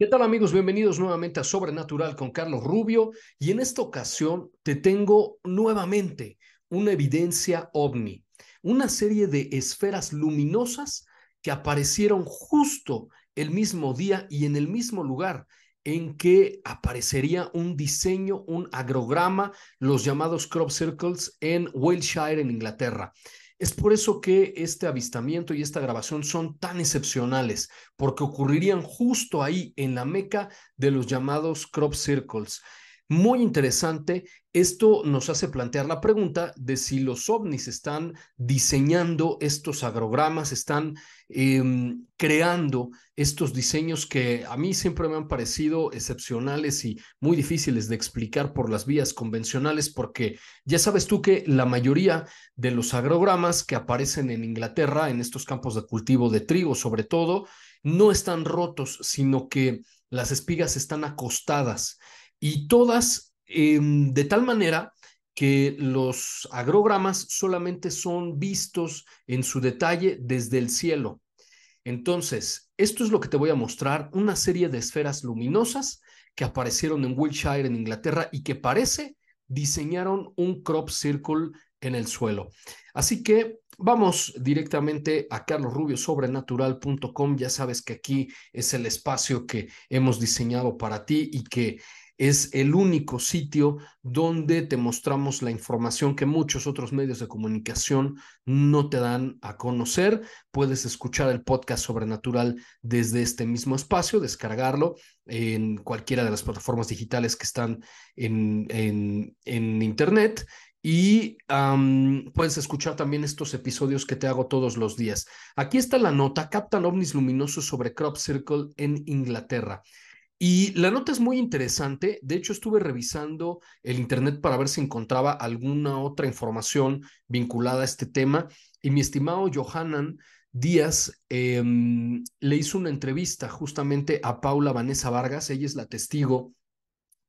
¿Qué tal amigos? Bienvenidos nuevamente a Sobrenatural con Carlos Rubio y en esta ocasión te tengo nuevamente una evidencia ovni, una serie de esferas luminosas que aparecieron justo el mismo día y en el mismo lugar en que aparecería un diseño, un agrograma, los llamados crop circles en Wiltshire, en Inglaterra. Es por eso que este avistamiento y esta grabación son tan excepcionales, porque ocurrirían justo ahí en la meca de los llamados crop circles. Muy interesante, esto nos hace plantear la pregunta de si los ovnis están diseñando estos agrogramas, están em, creando estos diseños que a mí siempre me han parecido excepcionales y muy difíciles de explicar por las vías convencionales, porque ya sabes tú que la mayoría de los agrogramas que aparecen en Inglaterra, en estos campos de cultivo de trigo sobre todo, no están rotos, sino que las espigas están acostadas y todas em, de tal manera que los agrogramas solamente son vistos en su detalle desde el cielo. Entonces, esto es lo que te voy a mostrar, una serie de esferas luminosas que aparecieron en Wiltshire, en Inglaterra, y que parece diseñaron un crop circle en el suelo. Así que vamos directamente a carlosrubiosobrenatural.com. Ya sabes que aquí es el espacio que hemos diseñado para ti y que es el único sitio donde te mostramos la información que muchos otros medios de comunicación no te dan a conocer. Puedes escuchar el podcast sobrenatural desde este mismo espacio, descargarlo en cualquiera de las plataformas digitales que están en, en, Internet. Y puedes escuchar también estos episodios que te hago todos los días. Aquí está la nota, captan ovnis luminosos sobre Crop Circle en Inglaterra. Y la nota es muy interesante. De hecho, estuve revisando el Internet para ver si encontraba alguna otra información vinculada a este tema. Y mi estimado Johanan Díaz em, le hizo una entrevista justamente a Paula Vanessa Vargas. Ella es la testigo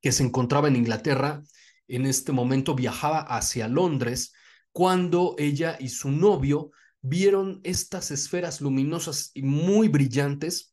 que se encontraba en Inglaterra. En este momento viajaba hacia Londres cuando ella y su novio vieron estas esferas luminosas y muy brillantes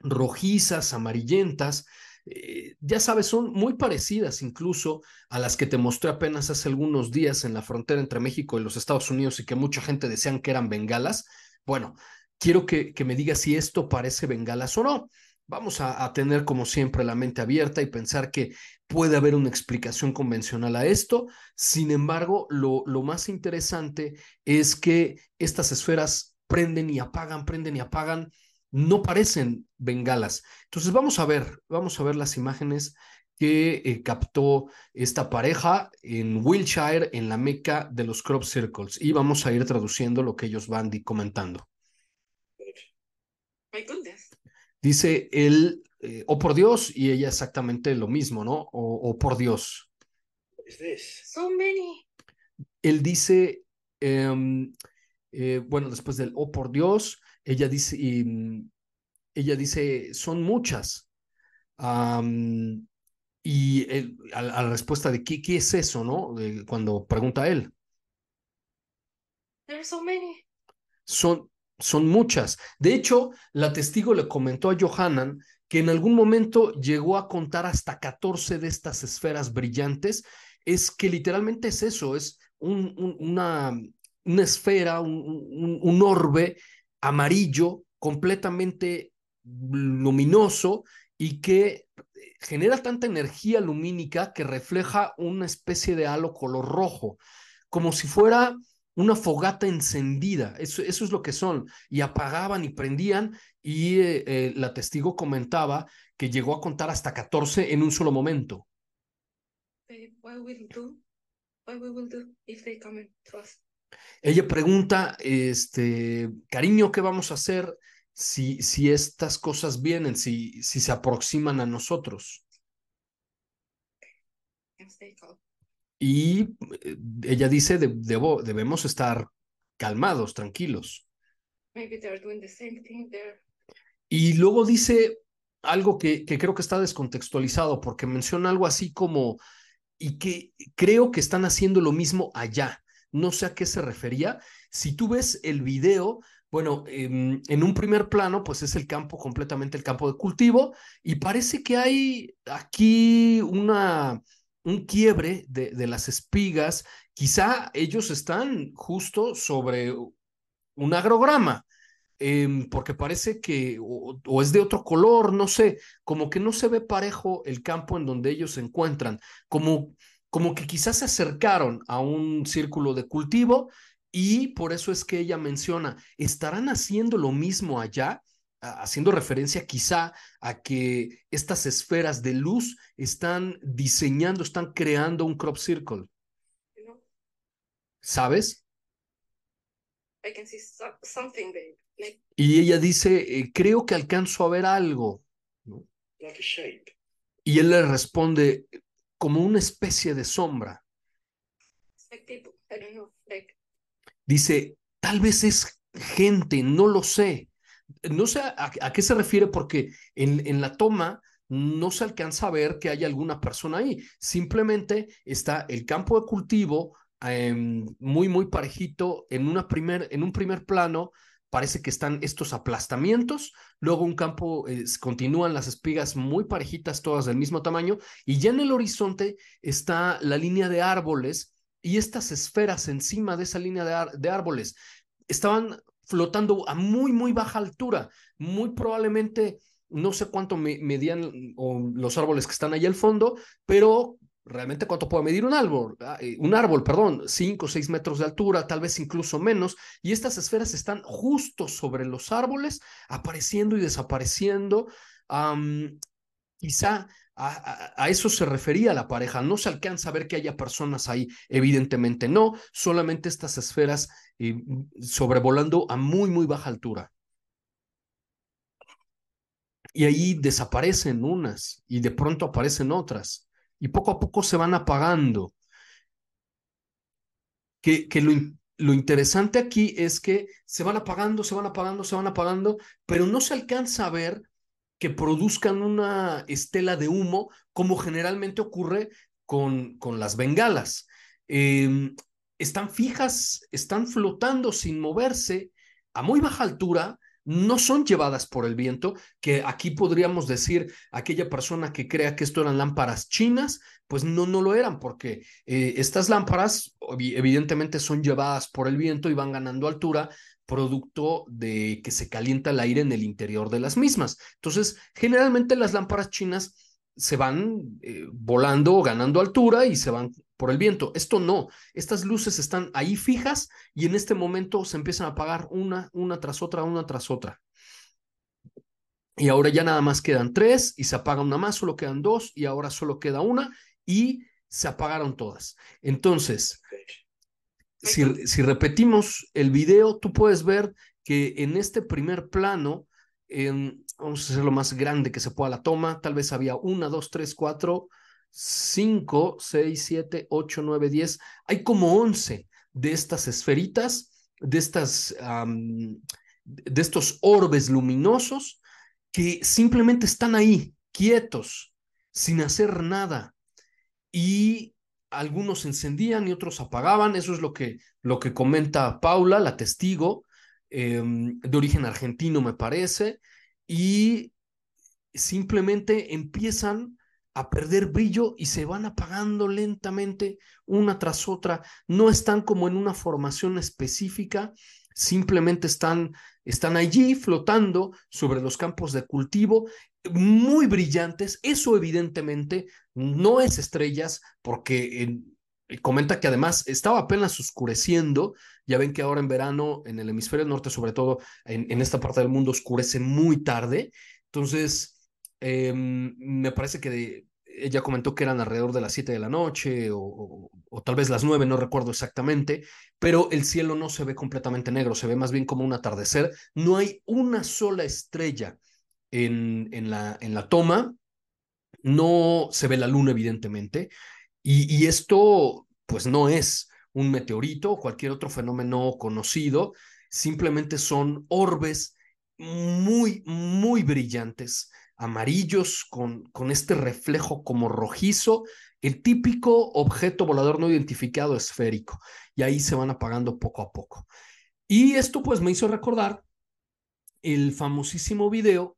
rojizas, amarillentas, eh, ya sabes, son muy parecidas incluso a las que te mostré apenas hace algunos días en la frontera entre México y los Estados Unidos y que mucha gente decían que eran bengalas. Bueno, quiero que, que me digas si esto parece bengalas o no. Vamos a, tener como siempre la mente abierta y pensar que puede haber una explicación convencional a esto. Sin embargo, lo, lo más interesante es que estas esferas prenden y apagan, prenden y apagan no parecen bengalas. Entonces vamos a ver, vamos a ver las imágenes que eh, captó esta pareja en Wiltshire, en la meca de los crop circles, y vamos a ir traduciendo lo que ellos van comentando. Dice él, eh, o oh, por Dios, y ella exactamente lo mismo, ¿no? O, por Dios. So many. Él dice, em, eh, bueno, después del, oh por Dios, ella dice, mm, ella dice, son muchas. y a, la respuesta de ¿qué, qué es eso, ¿no? cuando pregunta a él. so many. Son, son muchas. De hecho, la testigo le comentó a Johanan que en algún momento llegó a contar hasta 14 de estas esferas brillantes, es que literalmente es eso, es un, una, una, esfera, un, un orbe amarillo completamente luminoso y que genera tanta energía lumínica que refleja una especie de halo color rojo, como si fuera una fogata encendida, eso, eso es lo que son, y apagaban y prendían, y eh, eh, la testigo comentaba que llegó a contar hasta 14 en un solo momento. Ella pregunta, este, cariño, ¿qué vamos a hacer si, si estas cosas vienen, si, si se aproximan a nosotros? Y eh, ella dice, debo, debemos estar calmados, tranquilos. Y luego dice algo que, que creo que está descontextualizado, porque menciona algo así como, y que creo que están haciendo lo mismo allá. No sé a qué se refería. Si tú ves el video, bueno, em, en, un primer plano, pues es el campo, completamente el campo de cultivo, y parece que hay aquí una, un quiebre de, de las espigas. Quizá ellos están justo sobre un agrograma, em, porque parece que o, o, es de otro color, no sé, como que no se ve parejo el campo en donde ellos se encuentran, como, como que quizás se acercaron a un círculo de cultivo y por eso es que ella menciona, ¿estarán haciendo lo mismo allá? haciendo referencia quizá a que estas esferas de luz están diseñando, están creando un crop circle. ¿Sabes? Y ella dice, eh, creo que alcanzo a ver algo. Y él le responde, como una especie de sombra. Dice, tal vez es gente, no lo sé. No sé a, qué se refiere porque en, en, la toma no se alcanza a ver que haya alguna persona ahí. Simplemente está el campo de cultivo em, muy, muy parejito en, una primer, en un primer plano. Parece que están estos aplastamientos, luego un campo, continúan las espigas muy parejitas, todas del mismo tamaño, y ya en el horizonte está la línea de árboles y estas esferas encima de esa línea de, árboles estaban flotando a muy, muy baja altura. Muy probablemente, no sé cuánto medían los árboles que están ahí al fondo, pero realmente cuánto puede medir un árbol, ah, eh, un árbol, perdón, cinco o seis metros de altura, tal vez incluso menos, y estas esferas están justo sobre los árboles, apareciendo y desapareciendo. quizá a, eso se refería la pareja. No se alcanza a ver que haya personas ahí, evidentemente no, solamente estas esferas eh, sobrevolando a muy, muy baja altura. Y ahí desaparecen unas y de pronto aparecen otras y poco a poco se van apagando. Que, que lo, lo interesante aquí es que se van apagando, se van apagando, se van apagando, pero no se alcanza a ver que produzcan una estela de humo, como generalmente ocurre con, con las bengalas. Em, están fijas, están flotando sin moverse a muy baja altura, no son llevadas por el viento, que aquí podríamos decir aquella persona que crea que esto eran lámparas chinas, pues no, no lo eran, porque eh, estas lámparas evidentemente son llevadas por el viento y van ganando altura producto de que se calienta el aire en el interior de las mismas. Entonces, generalmente las lámparas chinas se van eh, volando o ganando altura y se van por el viento. Esto no, estas luces están ahí fijas y en este momento se empiezan a apagar una, una tras otra, una tras otra. Y ahora ya nada más quedan tres y se apaga una más, solo quedan dos y ahora solo queda una y se apagaron todas. Entonces, si, repetimos el video, tú puedes ver que en este primer plano, vamos a hacer lo más grande que se pueda la toma, tal vez había una, dos, tres, cuatro, cinco, seis, siete, ocho, nueve, diez, hay como once de estas esferitas, de, estas, de estos orbes luminosos que simplemente están ahí, quietos, sin hacer nada. Y algunos encendían y otros apagaban. Eso es lo que, lo que comenta Paula, la testigo, em, de origen argentino, me parece. Y simplemente empiezan a perder brillo y se van apagando lentamente una tras otra. No están como en una formación específica, simplemente están, están allí flotando sobre los campos de cultivo, muy brillantes. Eso evidentemente no es estrellas porque comenta que además estaba apenas oscureciendo. Ya ven que ahora en verano, en el hemisferio norte, sobre todo en, en esta parte del mundo, oscurece muy tarde. Entonces, Em, me parece que ella comentó que eran alrededor de las 7 de la noche o, tal vez las 9, no recuerdo exactamente, pero el cielo no se ve completamente negro, se ve más bien como un atardecer. No hay una sola estrella en, la toma, no se ve la luna evidentemente, y, y esto pues no es un meteorito o cualquier otro fenómeno conocido, simplemente son orbes muy, muy brillantes amarillos con, con este reflejo como rojizo, el típico objeto volador no identificado esférico. Y ahí se van apagando poco a poco. Y esto pues me hizo recordar el famosísimo video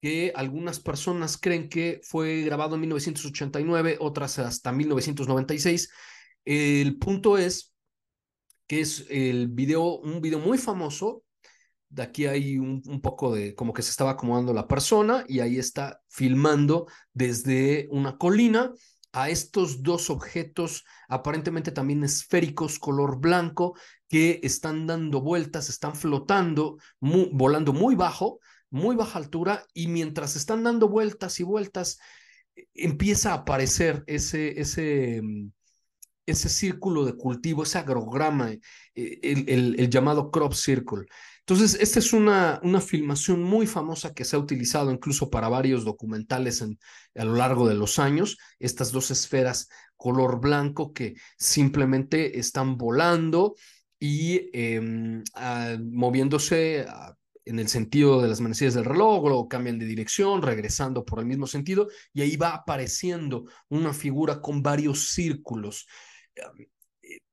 que algunas personas creen que fue grabado en 1989, otras hasta 1996. El punto es que es el video, un video muy famoso de aquí hay un, poco de como que se estaba acomodando la persona y ahí está filmando desde una colina a estos dos objetos aparentemente también esféricos color blanco que están dando vueltas, están flotando, volando muy bajo, muy baja altura y mientras están dando vueltas y vueltas empieza a aparecer ese, ese, mm, ese círculo de cultivo, ese agrograma, eh, el, el llamado crop circle. Entonces, esta es una, una filmación muy famosa que se ha utilizado incluso para varios documentales a lo largo de los años, estas dos esferas color blanco que simplemente están volando y em, ah, moviéndose ah, en el sentido de las manecillas del reloj, o cambian de dirección, regresando por el mismo sentido, y ahí va apareciendo una figura con varios círculos.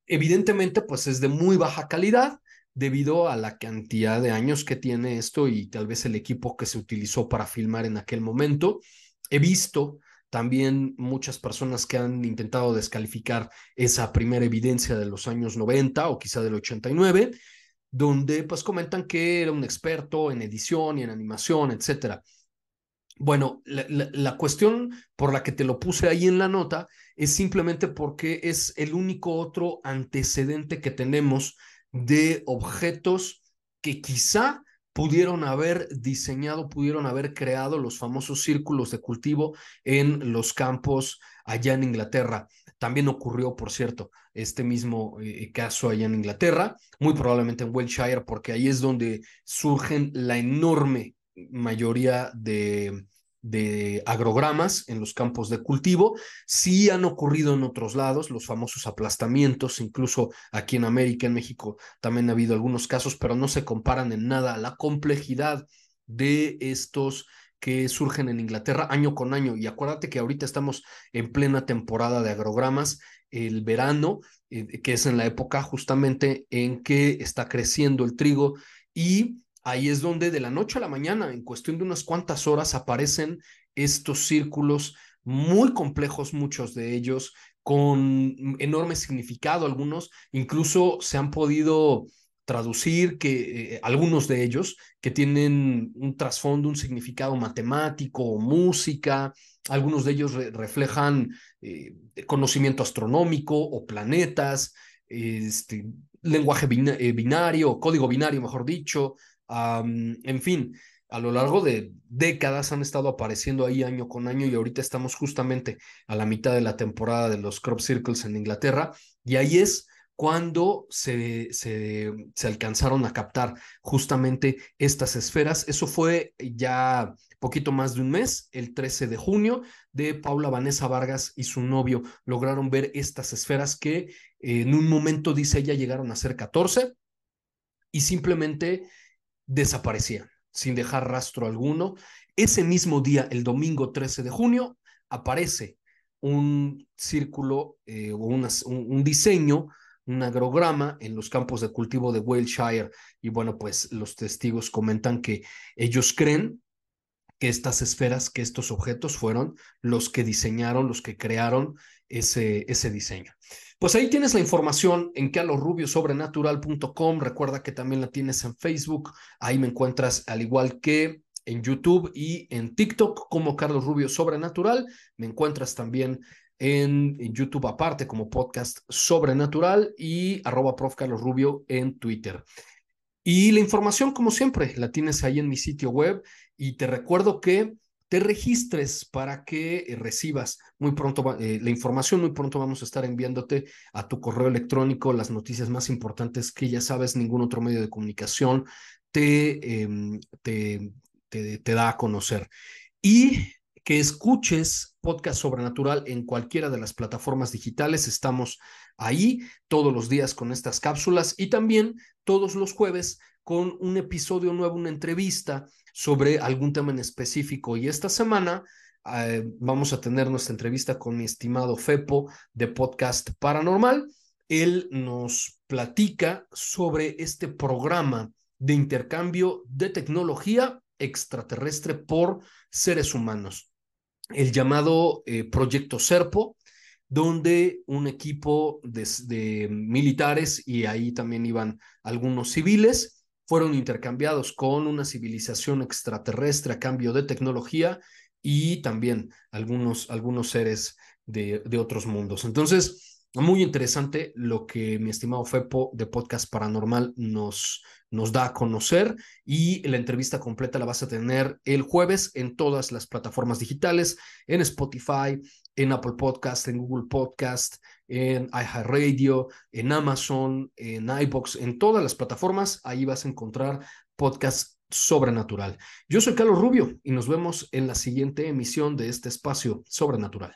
Evidentemente, pues es de muy baja calidad, debido a la cantidad de años que tiene esto y tal vez el equipo que se utilizó para filmar en aquel momento. He visto también muchas personas que han intentado descalificar esa primera evidencia de los años 90 o quizá del 89, donde pues comentan que era un experto en edición y en animación, etcétera. Bueno, la, la, cuestión por la que te lo puse ahí en la nota es simplemente porque es el único otro antecedente que tenemos de objetos que quizá pudieron haber diseñado, pudieron haber creado los famosos círculos de cultivo en los campos allá en Inglaterra. También ocurrió, por cierto, este mismo eh, caso allá en Inglaterra, muy probablemente en Wiltshire, porque ahí es donde surgen la enorme mayoría de de agrogramas en los campos de cultivo. Sí han ocurrido en otros lados los famosos aplastamientos, incluso aquí en América, en México, también ha habido algunos casos, pero no se comparan en nada a la complejidad de estos que surgen en Inglaterra año con año. Y acuérdate que ahorita estamos en plena temporada de agrogramas, el verano, eh, que es en la época justamente en que está creciendo el trigo y ahí es donde de la noche a la mañana, en cuestión de unas cuantas horas, aparecen estos círculos muy complejos, muchos de ellos, con enorme significado, algunos. Incluso se han podido traducir que eh, algunos de ellos que tienen un trasfondo, un significado matemático o música, algunos de ellos reflejan eh, conocimiento astronómico o planetas, este, lenguaje eh, binario, código binario, mejor dicho, en fin, a lo largo de décadas han estado apareciendo ahí año con año y ahorita estamos justamente a la mitad de la temporada de los crop circles en Inglaterra y ahí es cuando se, se, se alcanzaron a captar justamente estas esferas. Eso fue ya poquito más de un mes, el 13 de junio, de Paula Vanessa Vargas y su novio lograron ver estas esferas que en un momento, dice ella, llegaron a ser 14 y simplemente desaparecían sin dejar rastro alguno. Ese mismo día, el domingo 13 de junio, aparece un círculo eh, o un, diseño, un agrograma en los campos de cultivo de Wiltshire. Y bueno, pues los testigos comentan que ellos creen que estas esferas, que estos objetos fueron los que diseñaron, los que crearon ese, diseño. Pues ahí tienes la información en carlosrubiosobrenatural.com. Recuerda que también la tienes en Facebook. Ahí me encuentras al igual que en YouTube y en TikTok como Carlos Rubio Sobrenatural. Me encuentras también en, YouTube aparte como podcast Sobrenatural y arroba prof Carlos Rubio en Twitter. Y la información, como siempre, la tienes ahí en mi sitio web y te recuerdo que te registres para que eh, recibas muy pronto eh, la información. Muy pronto vamos a estar enviándote a tu correo electrónico las noticias más importantes que ya sabes, ningún otro medio de comunicación te, em, te, te, te da a conocer. Y que escuches podcast sobrenatural en cualquiera de las plataformas digitales. Estamos ahí todos los días con estas cápsulas y también todos los jueves con un episodio nuevo, una entrevista sobre algún tema en específico. Y esta semana eh, vamos a tener nuestra entrevista con mi estimado Fepo de Podcast Paranormal. Él nos platica sobre este programa de intercambio de tecnología extraterrestre por seres humanos, el llamado eh, Proyecto Serpo, donde un equipo de, militares y ahí también iban algunos civiles, fueron intercambiados con una civilización extraterrestre a cambio de tecnología y también algunos, algunos seres de, de otros mundos. Entonces, muy interesante lo que mi estimado Fepo de Podcast Paranormal nos, nos da a conocer y la entrevista completa la vas a tener el jueves en todas las plataformas digitales, en Spotify, en Apple Podcast, en Google Podcast, en iHeartRadio, en Amazon, en iBox, en todas las plataformas, ahí vas a encontrar podcast sobrenatural. Yo soy Carlos Rubio y nos vemos en la siguiente emisión de este espacio sobrenatural.